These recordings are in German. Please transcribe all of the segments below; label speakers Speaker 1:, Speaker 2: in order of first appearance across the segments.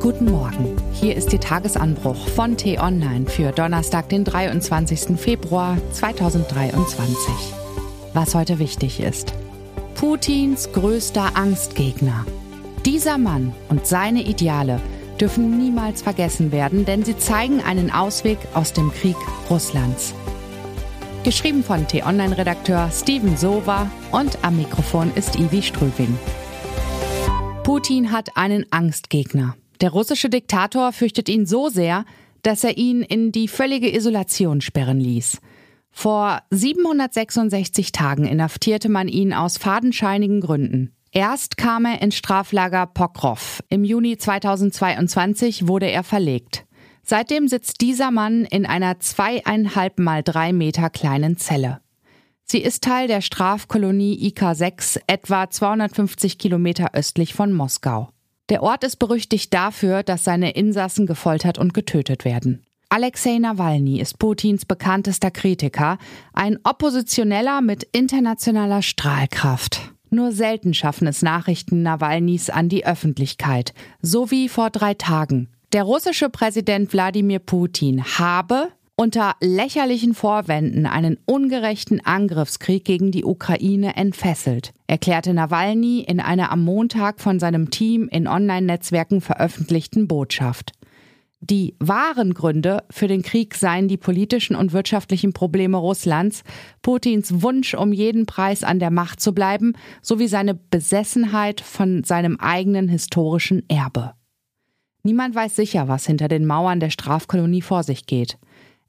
Speaker 1: Guten Morgen. Hier ist Ihr Tagesanbruch von T-Online für Donnerstag, den 23. Februar 2023. Was heute wichtig ist. Putins größter Angstgegner. Dieser Mann und seine Ideale dürfen niemals vergessen werden, denn sie zeigen einen Ausweg aus dem Krieg Russlands. Geschrieben von T-Online-Redakteur Steven Sova und am Mikrofon ist Ivi Strüving. Putin hat einen Angstgegner. Der russische Diktator fürchtet ihn so sehr, dass er ihn in die völlige Isolation sperren ließ. Vor 766 Tagen inhaftierte man ihn aus fadenscheinigen Gründen. Erst kam er ins Straflager Pokrov. Im Juni 2022 wurde er verlegt. Seitdem sitzt dieser Mann in einer zweieinhalb mal drei Meter kleinen Zelle. Sie ist Teil der Strafkolonie IK6, etwa 250 Kilometer östlich von Moskau. Der Ort ist berüchtigt dafür, dass seine Insassen gefoltert und getötet werden. Alexei Nawalny ist Putins bekanntester Kritiker, ein Oppositioneller mit internationaler Strahlkraft. Nur selten schaffen es Nachrichten Nawalnys an die Öffentlichkeit, so wie vor drei Tagen. Der russische Präsident Wladimir Putin habe unter lächerlichen Vorwänden einen ungerechten Angriffskrieg gegen die Ukraine entfesselt, erklärte Nawalny in einer am Montag von seinem Team in Online-Netzwerken veröffentlichten Botschaft. Die wahren Gründe für den Krieg seien die politischen und wirtschaftlichen Probleme Russlands, Putins Wunsch, um jeden Preis an der Macht zu bleiben, sowie seine Besessenheit von seinem eigenen historischen Erbe. Niemand weiß sicher, was hinter den Mauern der Strafkolonie vor sich geht.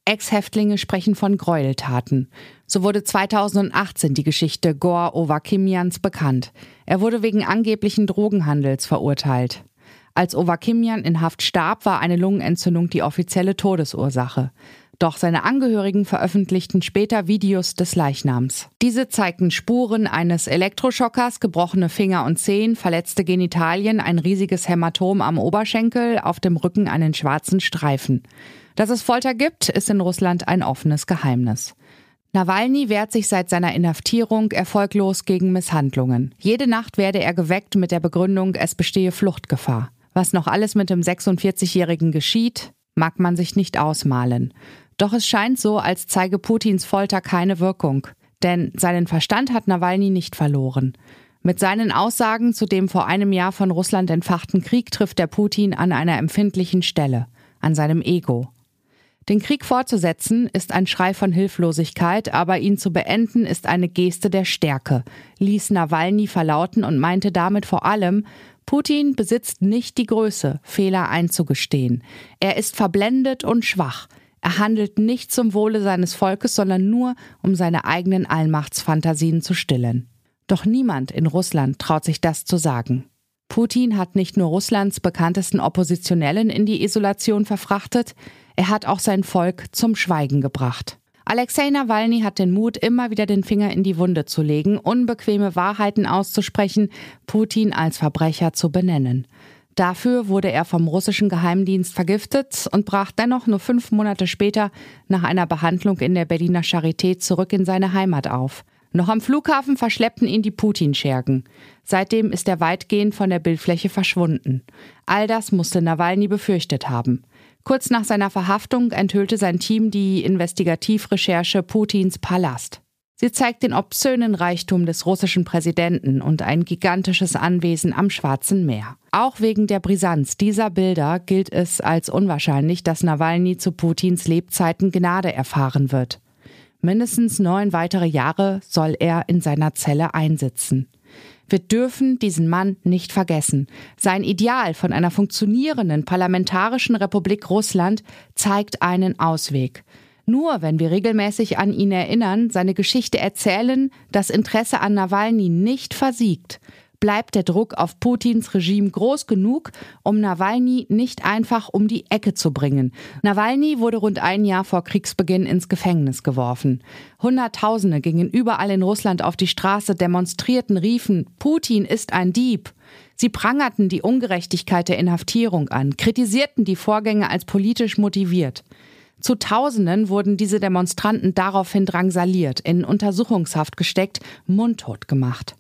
Speaker 1: Ex-Häftlinge sprechen von Gräueltaten. So wurde 2018 die Geschichte Gor Ovakimians bekannt. Er wurde wegen angeblichen Drogenhandels verurteilt. Als Ovakimian in Haft starb, war eine Lungenentzündung die offizielle Todesursache. Doch seine Angehörigen veröffentlichten später Videos des Leichnams. Diese zeigten Spuren eines Elektroschockers, gebrochene Finger und Zehen, verletzte Genitalien, ein riesiges Hämatom am Oberschenkel, auf dem Rücken einen schwarzen Streifen. Dass es Folter gibt, ist in Russland ein offenes Geheimnis. Nawalny wehrt sich seit seiner Inhaftierung erfolglos gegen Misshandlungen. Jede Nacht werde er geweckt mit der Begründung, es bestehe Fluchtgefahr. Was noch alles mit dem 46-Jährigen geschieht, mag man sich nicht ausmalen. Doch es scheint so, als zeige Putins Folter keine Wirkung. Denn seinen Verstand hat Nawalny nicht verloren. Mit seinen Aussagen zu dem vor einem Jahr von Russland entfachten Krieg trifft der Putin an einer empfindlichen Stelle, an seinem Ego. Den Krieg fortzusetzen ist ein Schrei von Hilflosigkeit, aber ihn zu beenden ist eine Geste der Stärke, ließ Nawalny verlauten und meinte damit vor allem, Putin besitzt nicht die Größe, Fehler einzugestehen. Er ist verblendet und schwach. Er handelt nicht zum Wohle seines Volkes, sondern nur, um seine eigenen Allmachtsfantasien zu stillen. Doch niemand in Russland traut sich das zu sagen. Putin hat nicht nur Russlands bekanntesten Oppositionellen in die Isolation verfrachtet, er hat auch sein Volk zum Schweigen gebracht. Alexei Nawalny hat den Mut, immer wieder den Finger in die Wunde zu legen, unbequeme Wahrheiten auszusprechen, Putin als Verbrecher zu benennen. Dafür wurde er vom russischen Geheimdienst vergiftet und brach dennoch nur fünf Monate später nach einer Behandlung in der Berliner Charité zurück in seine Heimat auf. Noch am Flughafen verschleppten ihn die Putin-Schergen. Seitdem ist er weitgehend von der Bildfläche verschwunden. All das musste Nawalny befürchtet haben. Kurz nach seiner Verhaftung enthüllte sein Team die Investigativrecherche Putins Palast. Sie zeigt den obszönen Reichtum des russischen Präsidenten und ein gigantisches Anwesen am Schwarzen Meer. Auch wegen der Brisanz dieser Bilder gilt es als unwahrscheinlich, dass Nawalny zu Putins Lebzeiten Gnade erfahren wird. Mindestens neun weitere Jahre soll er in seiner Zelle einsitzen. Wir dürfen diesen Mann nicht vergessen. Sein Ideal von einer funktionierenden parlamentarischen Republik Russland zeigt einen Ausweg. Nur wenn wir regelmäßig an ihn erinnern, seine Geschichte erzählen, das Interesse an Nawalny nicht versiegt, bleibt der Druck auf Putins Regime groß genug, um Nawalny nicht einfach um die Ecke zu bringen. Nawalny wurde rund ein Jahr vor Kriegsbeginn ins Gefängnis geworfen. Hunderttausende gingen überall in Russland auf die Straße, demonstrierten, riefen, Putin ist ein Dieb. Sie prangerten die Ungerechtigkeit der Inhaftierung an, kritisierten die Vorgänge als politisch motiviert. Zu Tausenden wurden diese Demonstranten daraufhin drangsaliert, in Untersuchungshaft gesteckt, mundtot gemacht.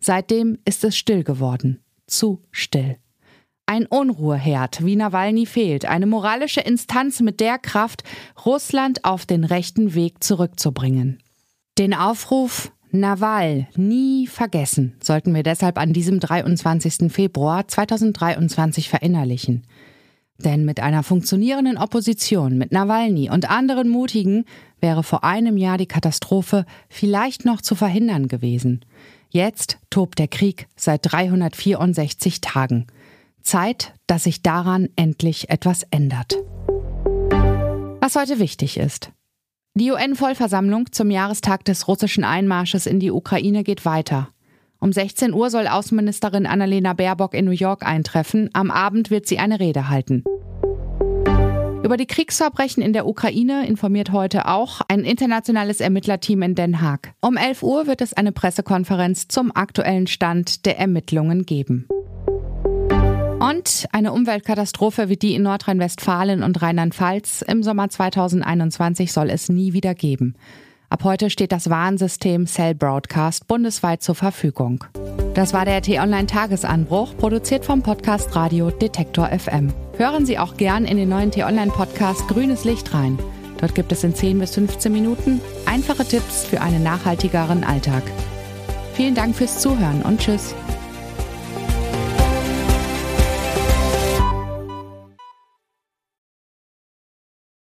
Speaker 1: Seitdem ist es still geworden. Zu still. Ein Unruheherd wie Nawalny fehlt, eine moralische Instanz mit der Kraft, Russland auf den rechten Weg zurückzubringen. Den Aufruf Nawal nie vergessen sollten wir deshalb an diesem 23. Februar 2023 verinnerlichen. Denn mit einer funktionierenden Opposition, mit Nawalny und anderen Mutigen wäre vor einem Jahr die Katastrophe vielleicht noch zu verhindern gewesen. Jetzt tobt der Krieg seit 364 Tagen. Zeit, dass sich daran endlich etwas ändert. Was heute wichtig ist. Die UN-Vollversammlung zum Jahrestag des russischen Einmarsches in die Ukraine geht weiter. Um 16 Uhr soll Außenministerin Annalena Baerbock in New York eintreffen. Am Abend wird sie eine Rede halten. Über die Kriegsverbrechen in der Ukraine informiert heute auch ein internationales Ermittlerteam in Den Haag. Um 11 Uhr wird es eine Pressekonferenz zum aktuellen Stand der Ermittlungen geben. Und eine Umweltkatastrophe wie die in Nordrhein-Westfalen und Rheinland-Pfalz im Sommer 2021 soll es nie wieder geben. Ab heute steht das Warnsystem Cell Broadcast bundesweit zur Verfügung. Das war der T-Online-Tagesanbruch, produziert vom Podcast Radio Detektor FM. Hören Sie auch gern in den neuen T-Online-Podcast Grünes Licht rein. Dort gibt es in 10 bis 15 Minuten einfache Tipps für einen nachhaltigeren Alltag. Vielen Dank fürs Zuhören und Tschüss.